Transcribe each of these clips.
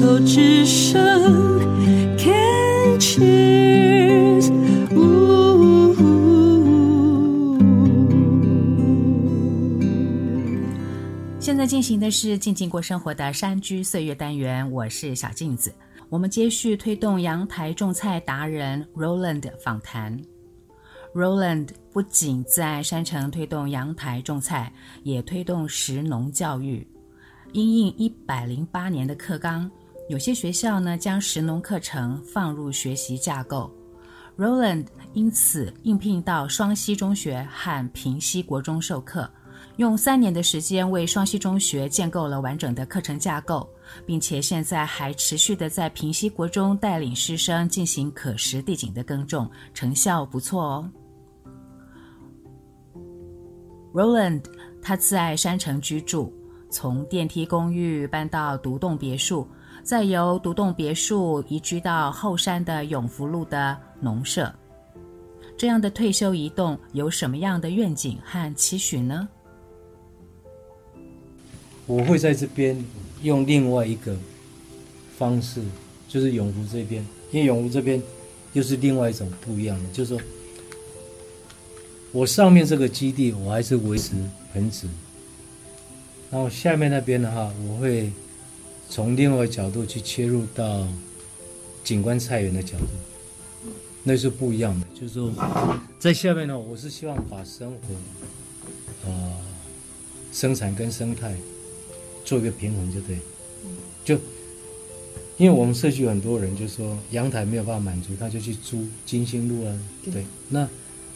手之声，Can cheers。现在进行的是静静过生活的山居岁月单元，我是小镜子。我们接续推动阳台种菜达人 Roland 访谈。Roland 不仅在山城推动阳台种菜，也推动食农教育。因应一百零八年的课纲，有些学校呢将食农课程放入学习架构。Roland 因此应聘到双溪中学和平溪国中授课，用三年的时间为双溪中学建构了完整的课程架构。并且现在还持续的在平溪国中带领师生进行可食地景的耕种，成效不错哦。Roland 他自爱山城居住，从电梯公寓搬到独栋别墅，再由独栋别墅移居到后山的永福路的农舍。这样的退休移动有什么样的愿景和期许呢？我会在这边。用另外一个方式，就是永福这边，因为永福这边又是另外一种不一样的，就是说，我上面这个基地我还是维持盆植，然后下面那边的话，我会从另外一个角度去切入到景观菜园的角度，那是不一样的。就是说，在下面呢，我是希望把生活、呃，生产跟生态。做一个平衡就对，就因为我们社区有很多人就说阳台没有办法满足，他就去租金星路啊，对。那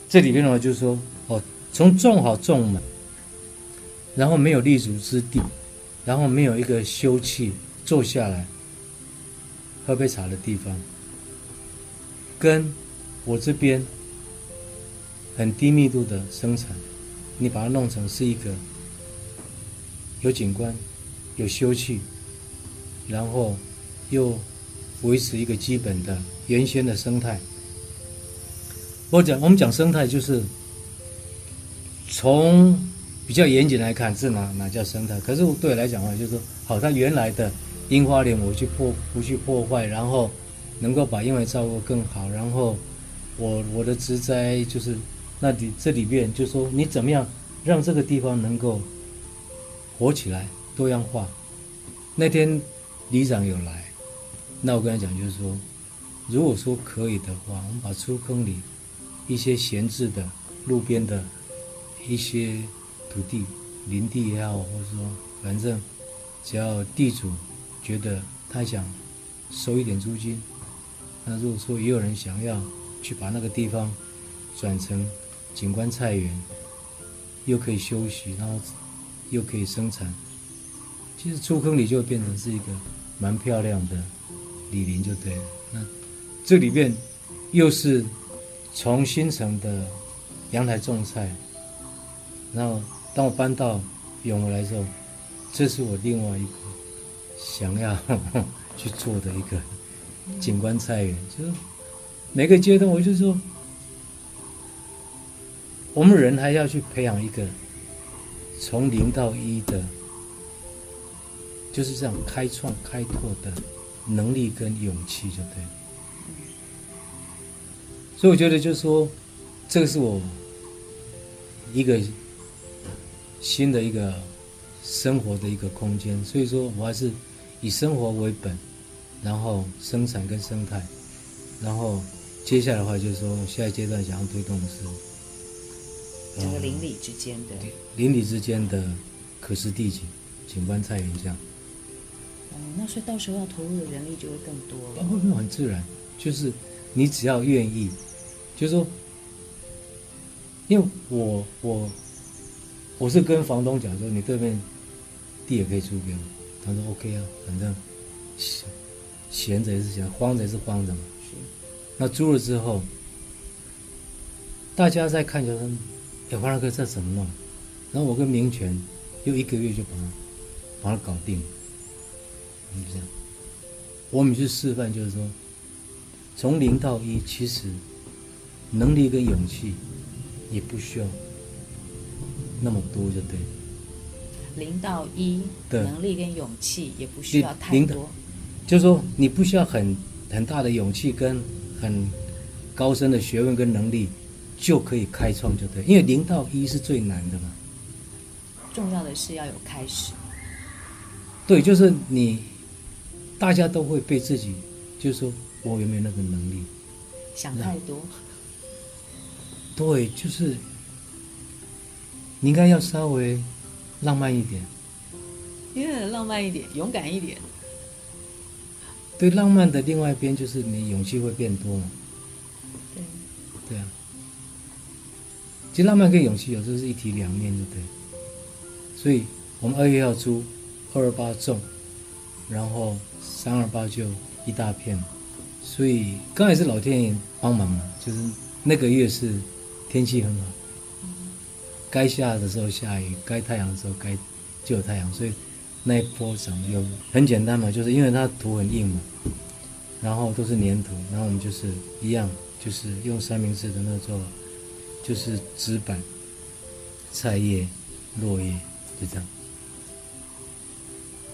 这里边的话就是说，哦，从种好种满，然后没有立足之地，然后没有一个休憩坐下来喝杯茶的地方，跟我这边很低密度的生产，你把它弄成是一个有景观。有休憩，然后又维持一个基本的原先的生态。我讲我们讲生态，就是从比较严谨来看，这哪哪叫生态？可是对我来讲的话，就是说，好，它原来的樱花林我去破不去破坏，然后能够把樱花照顾更好，然后我我的植栽就是那里这里边，就是说你怎么样让这个地方能够活起来？多样化。那天里长有来，那我跟他讲，就是说，如果说可以的话，我们把出坑里一些闲置的路边的一些土地、林地也好，或者说反正只要地主觉得他想收一点租金，那如果说也有人想要去把那个地方转成景观菜园，又可以休息，然后又可以生产。其实出坑里就变成是一个蛮漂亮的李林，就对了。那这里面又是从新城的阳台种菜，然后当我搬到永和来的时候，这是我另外一个想要去做的一个景观菜园。就是每个阶段，我就说，我们人还要去培养一个从零到一的。就是这样开创、开拓的能力跟勇气，就对。所以我觉得，就是说，这个是我一个新的一个生活的一个空间。所以说我还是以生活为本，然后生产跟生态，然后接下来的话就是说，下一阶段想要推动的是整个邻里之间的邻里之间的可食地景、景观菜园这样。嗯，那所以到时候要投入的人力就会更多了。会不会很自然？就是你只要愿意，就是说，因为我我我是跟房东讲说，你这边地也可以租给我。他说 OK 啊，反正闲闲着也是闲，荒着也是荒着嘛。那租了之后，大家在看就说，哎，黄大哥这怎么弄？然后我跟明权又一个月就把它把它搞定了。就。这样，我们去示范，就是说，从零到一，其实能力跟勇气也不需要那么多，就对。零到一的能力跟勇气也不需要太多。就是说你不需要很很大的勇气跟很高深的学问跟能力就可以开创，就对，因为零到一是最难的嘛。重要的是要有开始。对，就是你，大家都会被自己，就是说我有没有那个能力？想太多。对，就是你应该要稍微浪漫一点。因为浪漫一点，勇敢一点。对，浪漫的另外一边就是你勇气会变多嘛。对。对啊。其实浪漫跟勇气有时候是一体两面，对不对？所以我们二月要出二二八重，然后三二八就一大片。所以刚才是老天爷帮忙嘛，就是那个月是天气很好，该下的时候下雨，该太阳的时候该就有太阳，所以。那一波长得又很简单嘛，就是因为它土很硬嘛，然后都是粘土，然后我们就是一样，就是用三明治的那做，就是纸板、菜叶、落叶，就这样。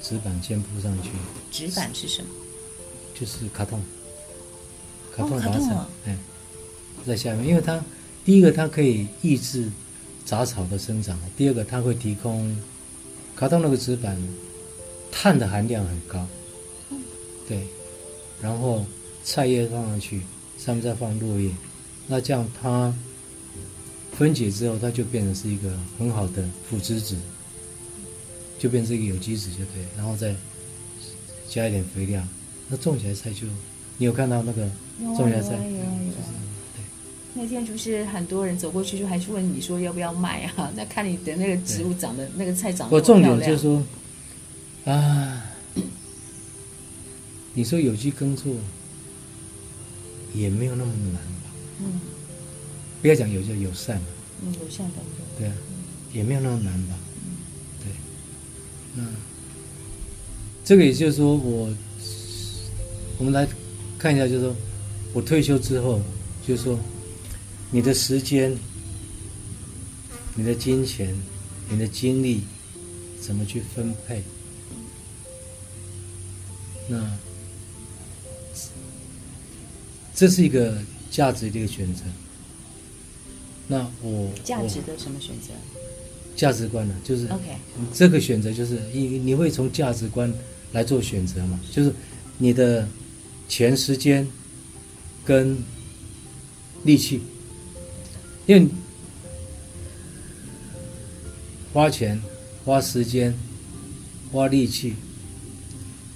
纸板先铺上去。纸板是什么？就是卡通。卡通把它草，哎，在下面，因为它第一个它可以抑制杂草的生长，第二个它会提供。卡通那个纸板，碳的含量很高，对，然后菜叶放上去，上面再放落叶，那这样它分解之后，它就变成是一个很好的腐殖质，就变成一个有机质就对，然后再加一点肥料，那种起来菜就，你有看到那个种起来菜？那天就是很多人走过去，就还是问你说要不要卖啊？那看你的那个植物长得那个菜长得。我重点就是说，啊，你说有机耕作也没有那么难吧？嗯。不要讲有机友善嘛。嗯，友善的。对啊，也没有那么难吧？嗯。对。那这个也就是说，我我们来看一下，就是说我退休之后，就是说。你的时间、你的金钱、你的精力，怎么去分配？那这是一个价值的一个选择。那我价值的什么选择？价值观呢？就是 OK。这个选择就是你你会从价值观来做选择嘛？就是你的钱、时间跟力气。因为花钱、花时间、花力气，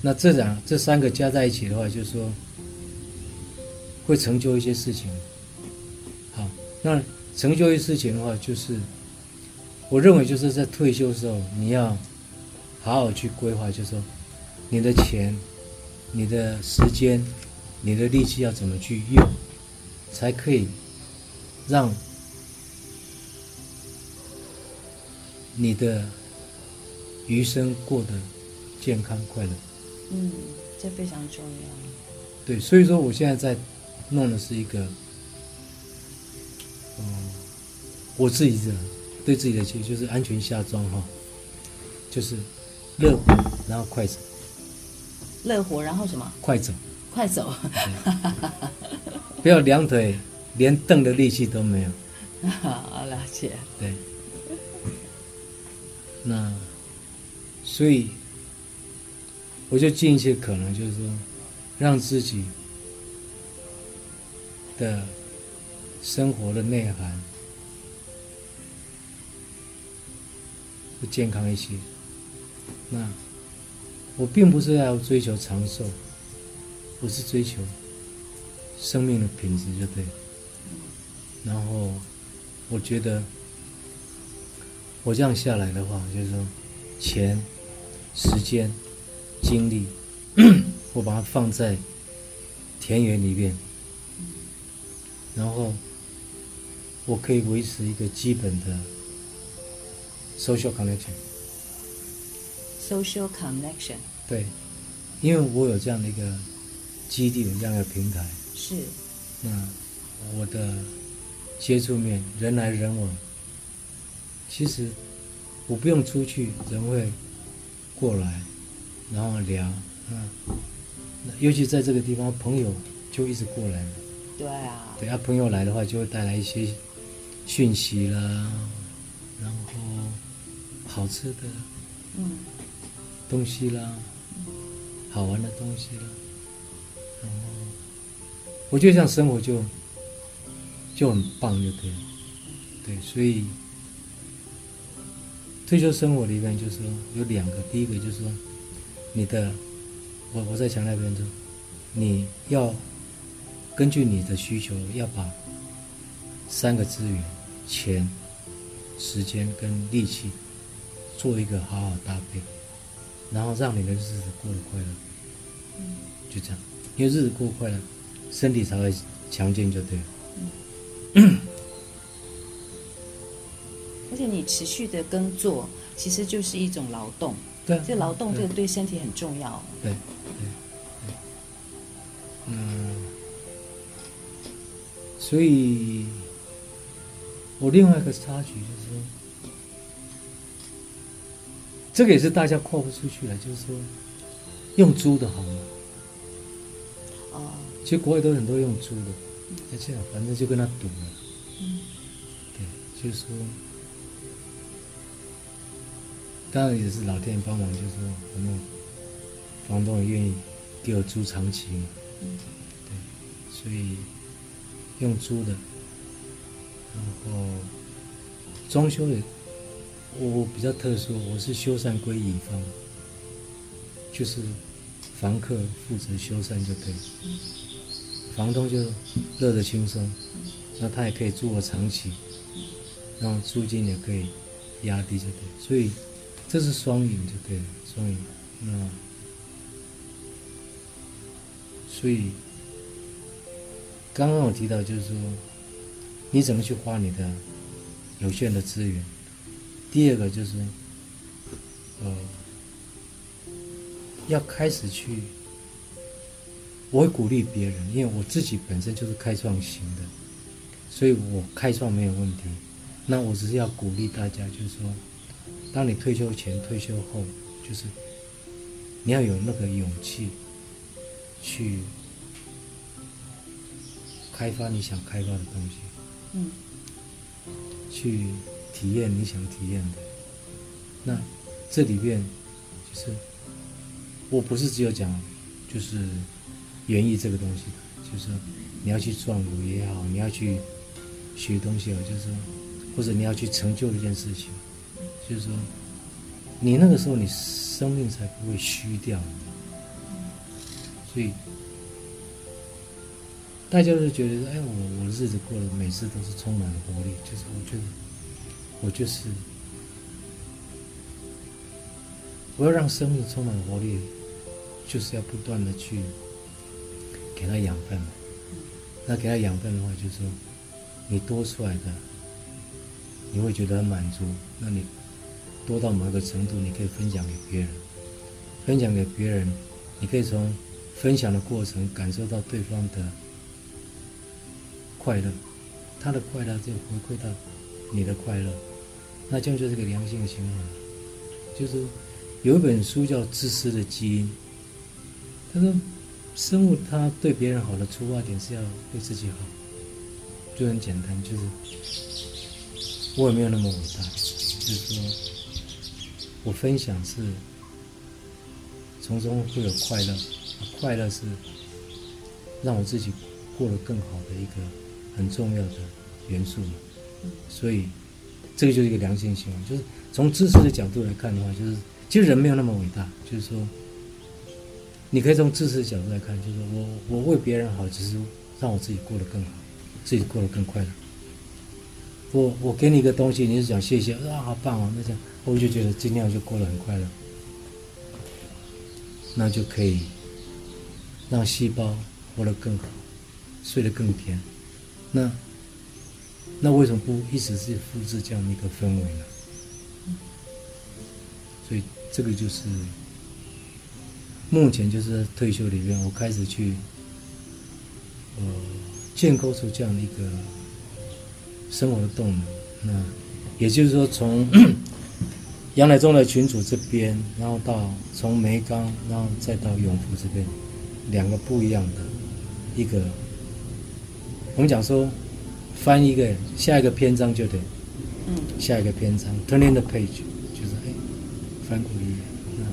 那这两、这三个加在一起的话，就是说会成就一些事情。好，那成就一些事情的话，就是我认为就是在退休的时候，你要好好去规划，就是说你的钱、你的时间、你的力气要怎么去用，才可以让。你的余生过得健康快乐，嗯，这非常重要。对，所以说我现在在弄的是一个，嗯，我自己的对自己的其实就是安全下装哈，就是乐活，然后快走。乐活，然后什么？快走。快走。不要两腿连蹬的力气都没有。所以，我就尽一切可能，就是说，让自己的生活的内涵会健康一些。那，我并不是要追求长寿，我是追求生命的品质，就对。然后，我觉得。我这样下来的话，就是说，钱、时间、精力，我把它放在田园里面，然后我可以维持一个基本的 social connection。social connection。对，因为我有这样的一个基地，有这样的平台。是。那我的接触面，人来人往。其实我不用出去，人会过来，然后聊，啊，尤其在这个地方，朋友就一直过来。对啊。对啊，朋友来的话，就会带来一些讯息啦，然后好吃的嗯东西啦，嗯、好玩的东西啦，然后我觉得这样生活就就很棒，就对了。对，所以退休生活里面就是说有两个，第一个就是说你的，我我在强调一遍说，你要。根据你的需求，要把三个资源：钱、时间跟力气，做一个好好搭配，然后让你的日子过得快乐。嗯，就这样，因为日子过快乐，身体才会强健，就对了。嗯。而且你持续的耕作，其实就是一种劳动。对，这劳动这个对身体很重要。对，对，对，嗯。所以，我另外一个插曲就是说，这个也是大家跨不出去了，就是说，用租的好吗？哦，其实国外都很多用租的，那这样反正就跟他赌了。嗯，对，就是说，当然也是老天帮忙，就是说，反正房东也愿意给我租长期嘛。对，所以。用租的，然后装修的，我比较特殊，我是修缮归乙方，就是房客负责修缮就可以，房东就乐得轻松，那他也可以租我长期，然后租金也可以压低就对，所以这是双赢就对了，双赢，那所以。刚刚我提到，就是说，你怎么去花你的有限的资源？第二个就是，呃，要开始去，我会鼓励别人，因为我自己本身就是开创型的，所以我开创没有问题。那我只是要鼓励大家，就是说，当你退休前、退休后，就是你要有那个勇气去。开发你想开发的东西，嗯，去体验你想体验的。那这里边就是，我不是只有讲，就是园艺这个东西，就是说你要去壮舞也好，你要去学东西也好，就是说，或者你要去成就一件事情，就是说，你那个时候你生命才不会虚掉。所以。大家都觉得，哎，我我的日子过得每次都是充满了活力，就是我觉得，我就是我要让生命充满活力，就是要不断的去给它养分。那给它养分的话，就是说你多出来的，你会觉得很满足。那你多到某一个程度，你可以分享给别人，分享给别人，你可以从分享的过程感受到对方的。快乐，他的快乐就回馈到你的快乐，那这样就是个良性的循环。就是有一本书叫《自私的基因》，他说，生物它对别人好的出发点是要对自己好，就很简单，就是我也没有那么伟大，就是说我分享是从中会有快乐，快乐是让我自己过得更好的一个。很重要的元素嘛，所以这个就是一个良性循环。就是从知识的角度来看的话，就是其实人没有那么伟大。就是说，你可以从知识的角度来看，就是说我我为别人好，只是让我自己过得更好，自己过得更快乐。我我给你一个东西，你是讲谢谢啊，好棒哦，那这样我就觉得尽量就过得很快乐，那就可以让细胞活得更好，睡得更甜。那，那为什么不一直是复制这样的一个氛围呢？所以这个就是目前就是退休里面，我开始去呃建构出这样的一个生活的动能。那也就是说，从阳台中的群主这边，然后到从梅冈，然后再到永福这边，两个不一样的一个，我们讲说翻一个下一个篇章就得，嗯，下一个篇章 turning the page 就是哎翻过一页，那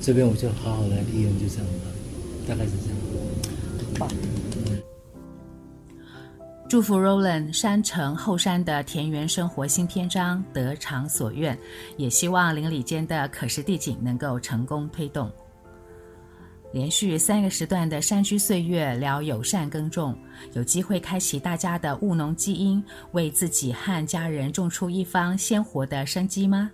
这边我就好好来利用，就这样吧，大概是这样。好。祝福 Roland 山城后山的田园生活新篇章得偿所愿，也希望邻里间的可视地景能够成功推动。连续三个时段的山居岁月聊友善耕种，有机会开启大家的务农基因，为自己和家人种出一方鲜活的生机吗？